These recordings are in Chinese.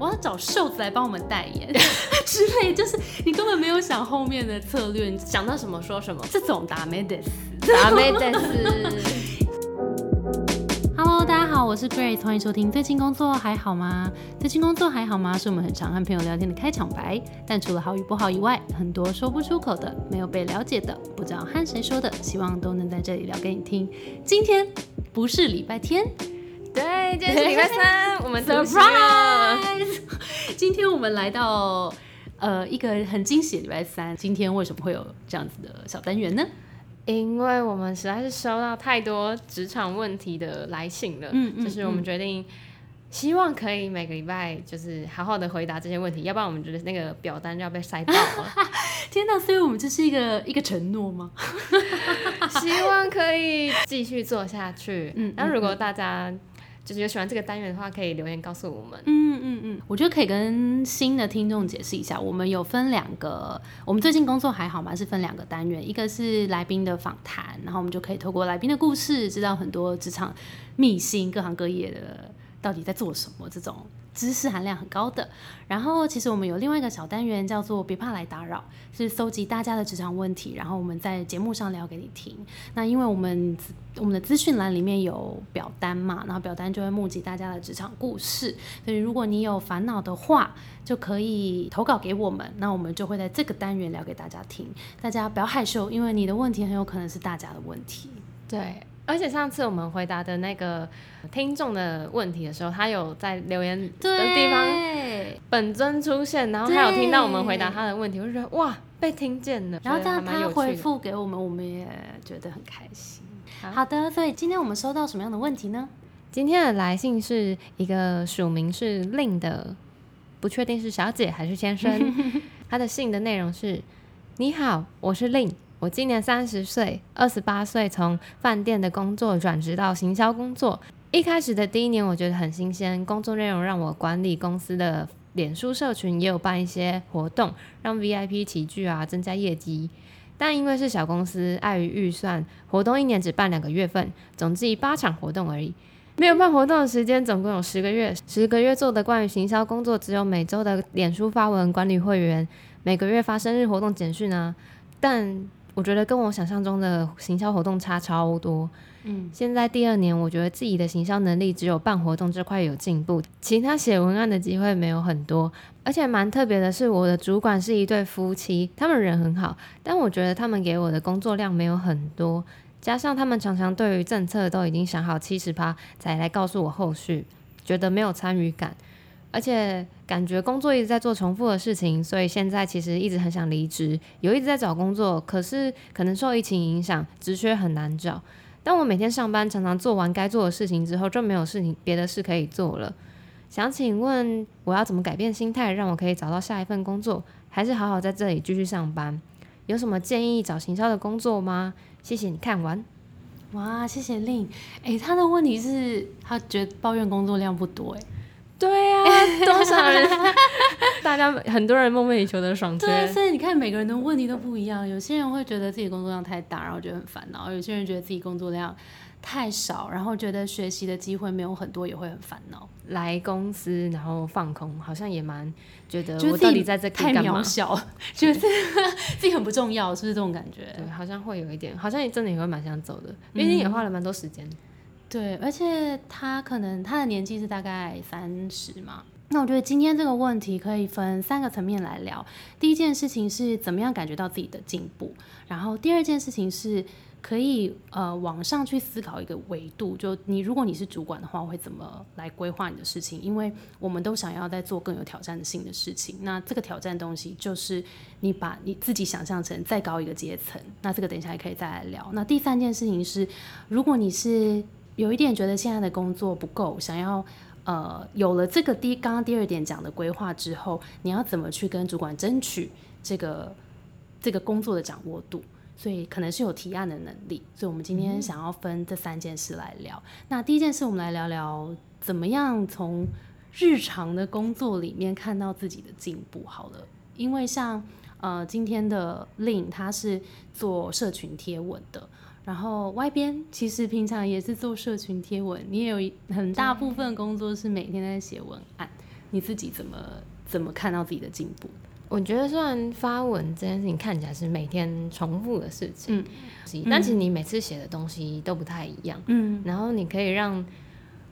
我要找瘦子来帮我们代言 之类，就是你根本没有想后面的策略，想到什么说什么，这种打没得死，打没得死。Hello，大家好，我是 Grace，欢迎收听。最近工作还好吗？最近工作还好吗？是我们很常和朋友聊天的开场白。但除了好与不好以外，很多说不出口的，没有被了解的，不知道和谁说的，希望都能在这里聊给你听。今天不是礼拜天。对，今天是礼拜三，我们 surprise。今天我们来到呃一个很惊喜的礼拜三。今天为什么会有这样子的小单元呢？因为我们实在是收到太多职场问题的来信了，嗯嗯，就是我们决定希望可以每个礼拜就是好好的回答这些问题，要不然我们觉得那个表单就要被塞爆了。天哪！所以我们这是一个一个承诺吗？希望可以继续做下去。嗯，那如果大家。就是有喜欢这个单元的话，可以留言告诉我们。嗯嗯嗯，我觉得可以跟新的听众解释一下，我们有分两个，我们最近工作还好吗？是分两个单元，一个是来宾的访谈，然后我们就可以透过来宾的故事，知道很多职场秘辛，各行各业的到底在做什么这种。知识含量很高的，然后其实我们有另外一个小单元叫做“别怕来打扰”，是搜集大家的职场问题，然后我们在节目上聊给你听。那因为我们我们的资讯栏里面有表单嘛，然后表单就会募集大家的职场故事，所以如果你有烦恼的话，就可以投稿给我们，那我们就会在这个单元聊给大家听。大家不要害羞，因为你的问题很有可能是大家的问题。对。而且上次我们回答的那个听众的问题的时候，他有在留言的地方本尊出现，然后他有听到我们回答他的问题，我就觉得哇，被听见了。然后这样他回复给我们，我们也觉得很开心。好的，所以今天我们收到什么样的问题呢？今天的来信是一个署名是令的，不确定是小姐还是先生。他的信的内容是：你好，我是令。我今年三十岁，二十八岁从饭店的工作转职到行销工作。一开始的第一年，我觉得很新鲜，工作内容让我管理公司的脸书社群，也有办一些活动，让 VIP 齐聚啊，增加业绩。但因为是小公司，碍于预算，活动一年只办两个月份，总计八场活动而已，没有办活动的时间，总共有十个月。十个月做的关于行销工作，只有每周的脸书发文管理会员，每个月发生日活动简讯啊，但。我觉得跟我想象中的行销活动差超多。嗯，现在第二年，我觉得自己的行销能力只有办活动这块有进步，其他写文案的机会没有很多。而且蛮特别的是，我的主管是一对夫妻，他们人很好，但我觉得他们给我的工作量没有很多，加上他们常常对于政策都已经想好七十趴才来告诉我后续，觉得没有参与感。而且感觉工作一直在做重复的事情，所以现在其实一直很想离职，有一直在找工作，可是可能受疫情影响，职缺很难找。但我每天上班常常做完该做的事情之后，就没有事情别的事可以做了。想请问我要怎么改变心态，让我可以找到下一份工作，还是好好在这里继续上班？有什么建议找行销的工作吗？谢谢你看完。哇，谢谢令。诶，他的问题是他觉得抱怨工作量不多，诶。对啊，多少人？大家很多人梦寐以求的爽对，所以你看每个人的问题都不一样。有些人会觉得自己工作量太大，然后觉得很烦恼；有些人觉得自己工作量太少，然后觉得学习的机会没有很多，也会很烦恼。来公司然后放空，好像也蛮觉得我到底在这太渺小，觉 得自己很不重要，是不是这种感觉？对，好像会有一点，好像也真的也会蛮想走的，毕竟也花了蛮多时间。对，而且他可能他的年纪是大概三十嘛，那我觉得今天这个问题可以分三个层面来聊。第一件事情是怎么样感觉到自己的进步，然后第二件事情是可以呃往上去思考一个维度，就你如果你是主管的话，会怎么来规划你的事情？因为我们都想要在做更有挑战性的事情，那这个挑战东西就是你把你自己想象成再高一个阶层，那这个等一下也可以再来聊。那第三件事情是，如果你是有一点觉得现在的工作不够，想要呃有了这个第刚刚第二点讲的规划之后，你要怎么去跟主管争取这个这个工作的掌握度？所以可能是有提案的能力。所以我们今天想要分这三件事来聊。那第一件事，我们来聊聊怎么样从日常的工作里面看到自己的进步。好了，因为像呃今天的 Lin 他是做社群贴文的。然后外边其实平常也是做社群贴文，你也有很大部分工作是每天在写文案。你自己怎么怎么看到自己的进步？我觉得虽然发文这件事情看起来是每天重复的事情，嗯但其实你每次写的东西都不太一样，嗯然后你可以让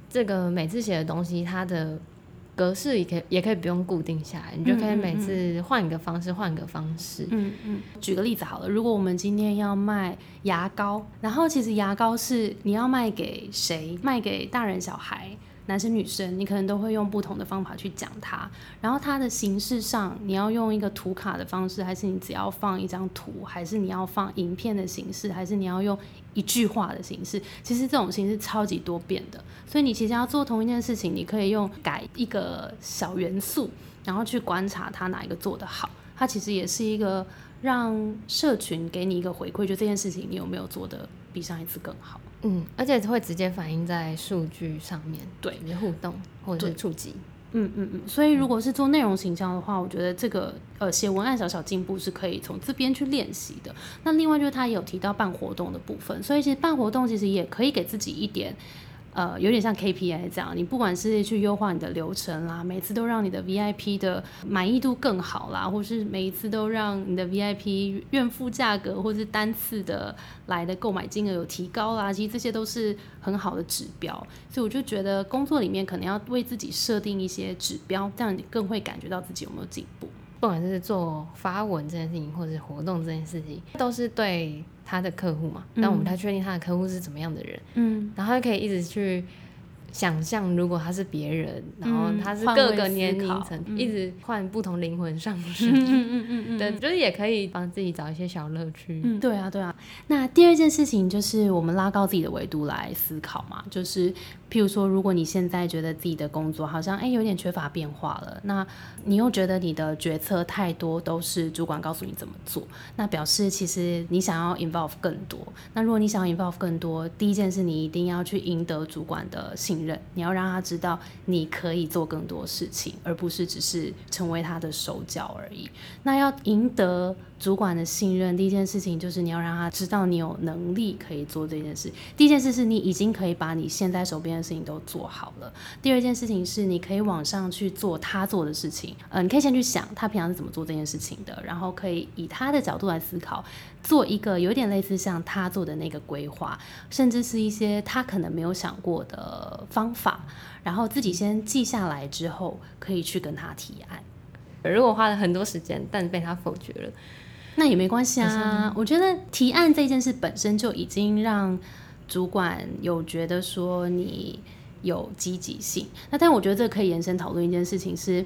这个每次写的东西它的格式也可以也可以不用固定下来，你就可以每次换一个方式，换一个方式。嗯嗯，举个例子好了，如果我们今天要卖牙膏，然后其实牙膏是你要卖给谁？卖给大人小孩。男生女生，你可能都会用不同的方法去讲它，然后它的形式上，你要用一个图卡的方式，还是你只要放一张图，还是你要放影片的形式，还是你要用一句话的形式？其实这种形式超级多变的，所以你其实要做同一件事情，你可以用改一个小元素，然后去观察它哪一个做得好，它其实也是一个让社群给你一个回馈，就这件事情你有没有做得比上一次更好。嗯，而且会直接反映在数据上面，对，你的互动或者是触及。嗯嗯嗯，所以如果是做内容形象的话，我觉得这个呃写文案小小进步是可以从这边去练习的。那另外就是他也有提到办活动的部分，所以其实办活动其实也可以给自己一点。呃，有点像 KPI 这样，你不管是去优化你的流程啦，每次都让你的 VIP 的满意度更好啦，或是每一次都让你的 VIP 愿付价格或是单次的来的购买金额有提高啦，其实这些都是很好的指标。所以我就觉得工作里面可能要为自己设定一些指标，这样你更会感觉到自己有没有进步。不管是做发文这件事情，或者是活动这件事情，都是对他的客户嘛。但我们不太确定他的客户是怎么样的人，嗯，然后他可以一直去想象，如果他是别人，然后他是各个年龄层，嗯一直换不同灵魂上身。嗯嗯嗯嗯对，就是也可以帮自己找一些小乐趣。嗯，对啊，对啊。那第二件事情就是我们拉高自己的维度来思考嘛，就是譬如说，如果你现在觉得自己的工作好像哎有点缺乏变化了，那你又觉得你的决策太多都是主管告诉你怎么做，那表示其实你想要 involve 更多。那如果你想要 involve 更多，第一件事你一定要去赢得主管的信你要让他知道你可以做更多事情，而不是只是成为他的手脚而已。那要赢得主管的信任，第一件事情就是你要让他知道你有能力可以做这件事。第一件事是你已经可以把你现在手边的事情都做好了。第二件事情是你可以往上去做他做的事情。呃，你可以先去想他平常是怎么做这件事情的，然后可以以他的角度来思考，做一个有点类似像他做的那个规划，甚至是一些他可能没有想过的方法，然后自己先记下来之后，可以去跟他提案。如果花了很多时间，但被他否决了，那也没关系啊。我觉得提案这件事本身就已经让主管有觉得说你有积极性。那但我觉得这可以延伸讨论一件事情是，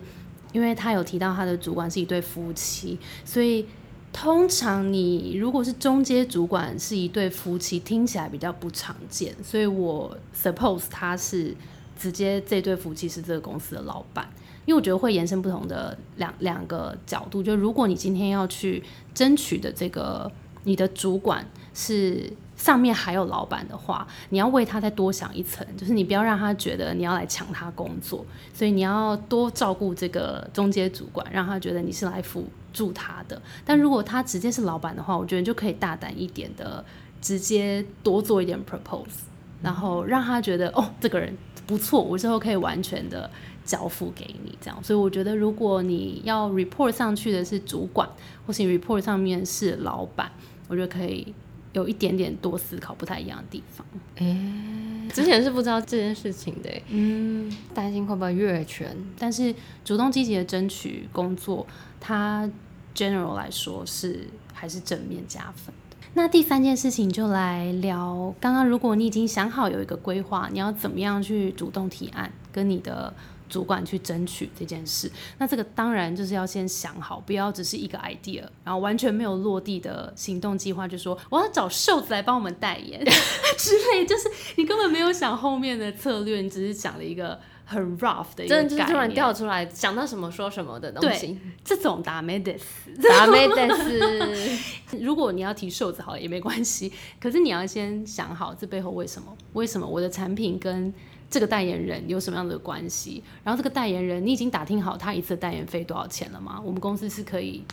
因为他有提到他的主管是一对夫妻，所以通常你如果是中阶主管是一对夫妻，听起来比较不常见。所以我 suppose 他是直接这对夫妻是这个公司的老板。因为我觉得会延伸不同的两两个角度，就如果你今天要去争取的这个你的主管是上面还有老板的话，你要为他再多想一层，就是你不要让他觉得你要来抢他工作，所以你要多照顾这个中间主管，让他觉得你是来辅助他的。但如果他直接是老板的话，我觉得就可以大胆一点的，直接多做一点 propose，然后让他觉得哦，这个人不错，我之后可以完全的。交付给你这样，所以我觉得如果你要 report 上去的是主管，或是你 report 上面是老板，我觉得可以有一点点多思考不太一样的地方。哎、之前是不知道这件事情的、欸，嗯，担心会不会越权，但是主动积极的争取工作，它 general 来说是还是正面加分。那第三件事情就来聊，刚刚如果你已经想好有一个规划，你要怎么样去主动提案，跟你的主管去争取这件事，那这个当然就是要先想好，不要只是一个 idea，然后完全没有落地的行动计划，就说我要找瘦子来帮我们代言 之类，就是你根本没有想后面的策略，你只是想了一个很 rough 的一个真的就是突然掉出来，想到什么说什么的东西。这种打没得死。达美的是，如果你要提瘦子好了也没关系，可是你要先想好这背后为什么？为什么我的产品跟这个代言人有什么样的关系？然后这个代言人你已经打听好他一次代言费多少钱了吗？我们公司是可以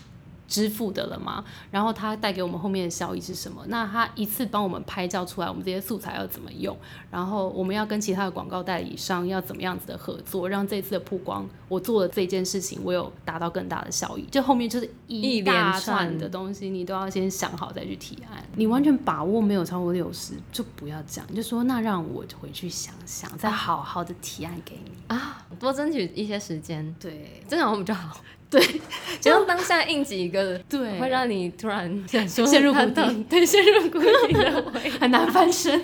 支付的了吗？然后它带给我们后面的效益是什么？那它一次帮我们拍照出来，我们这些素材要怎么用？然后我们要跟其他的广告代理商要怎么样子的合作，让这次的曝光，我做了这件事情，我有达到更大的效益。就后面就是一大串的东西，你都要先想好再去提案。你完全把握没有超过六十，就不要讲，就说那让我回去想想，再好好的提案给你啊，多争取一些时间。对，这样我们就好。对，就当下应急一个，对，会让你突然陷入谷底，对，陷入谷底的 很难翻身。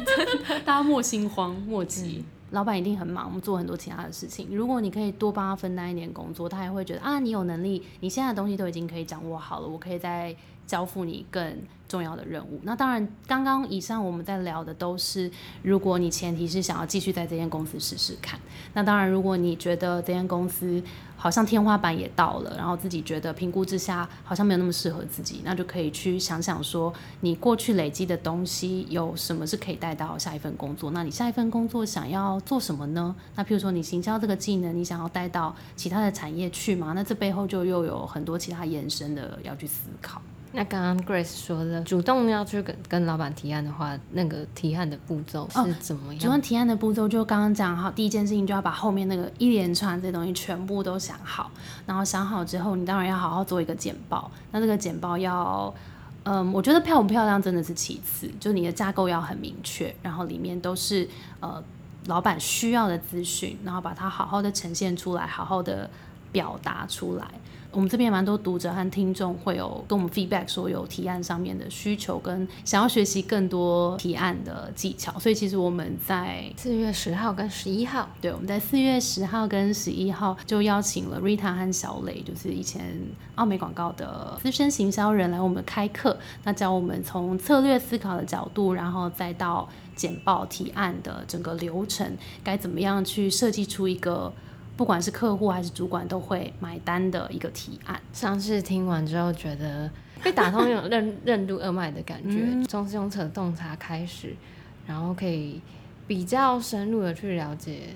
大家莫心慌，莫急。老板一定很忙，我们做很多其他的事情。如果你可以多帮他分担一点工作，他也会觉得啊，你有能力，你现在的东西都已经可以掌握好了，我可以再交付你更重要的任务。那当然，刚刚以上我们在聊的都是，如果你前提是想要继续在这间公司试试看。那当然，如果你觉得这间公司，好像天花板也到了，然后自己觉得评估之下好像没有那么适合自己，那就可以去想想说，你过去累积的东西有什么是可以带到下一份工作？那你下一份工作想要做什么呢？那譬如说你行销这个技能，你想要带到其他的产业去吗？那这背后就又有很多其他延伸的要去思考。那刚刚 Grace 说了，主动要去跟跟老板提案的话，那个提案的步骤是怎么样？主动提案的步骤就刚刚讲好，第一件事情就要把后面那个一连串这东西全部都想好，然后想好之后，你当然要好好做一个简报。那这个简报要，嗯，我觉得漂不漂亮真的是其次，就你的架构要很明确，然后里面都是呃老板需要的资讯，然后把它好好的呈现出来，好好的表达出来。我们这边蛮多读者和听众会有跟我们 feedback 说有提案上面的需求，跟想要学习更多提案的技巧，所以其实我们在四月十号跟十一号，对，我们在四月十号跟十一号就邀请了 Rita 和小磊，就是以前奥美广告的资深行销人来我们开课，那教我们从策略思考的角度，然后再到简报提案的整个流程，该怎么样去设计出一个。不管是客户还是主管都会买单的一个提案。上次听完之后，觉得被打通那种任任督二脉的感觉，从用者洞察开始，然后可以比较深入的去了解，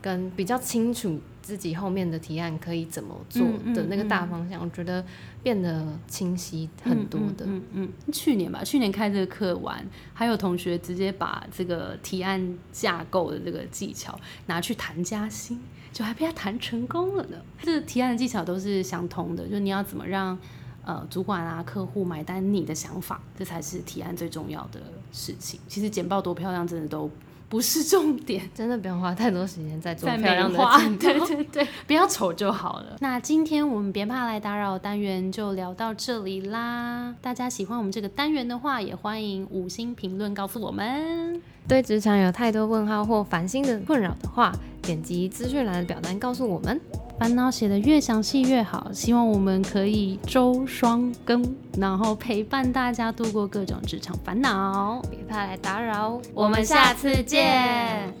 跟比较清楚自己后面的提案可以怎么做的那个大方向，我觉得变得清晰很多的。嗯嗯，去年吧，去年开这个课完，还有同学直接把这个提案架构的这个技巧拿去谈加薪。就还被他谈成功了呢。这提案的技巧都是相通的，就你要怎么让呃主管啊、客户买单你的想法，这才是提案最重要的事情。其实简报多漂亮，真的都不是重点，真的不用花太多时间在做漂亮的对对 对，不要丑就好了。那今天我们别怕来打扰单元就聊到这里啦。大家喜欢我们这个单元的话，也欢迎五星评论告诉我们。对职场有太多问号或烦心的困扰的话。点击资讯栏的表单告诉我们，烦恼写的越详细越好。希望我们可以周双更，然后陪伴大家度过各种职场烦恼。别怕来打扰，我们下次见。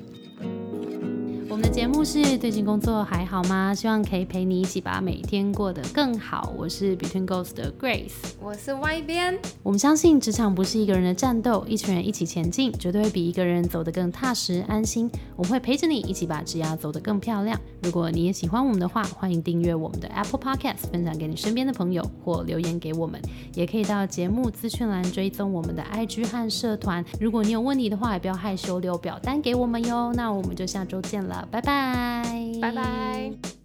我们的节目是最近工作还好吗？希望可以陪你一起把每天过得更好。我是 Between Ghosts 的 Grace，我是 Y 边。我们相信职场不是一个人的战斗，一群人一起前进，绝对会比一个人走得更踏实安心。我们会陪着你一起把职涯走得更漂亮。如果你也喜欢我们的话，欢迎订阅我们的 Apple Podcast，分享给你身边的朋友，或留言给我们。也可以到节目资讯栏追踪我们的 IG 和社团。如果你有问题的话，也不要害羞，留表单给我们哟。那我们就下周见拜拜，拜拜。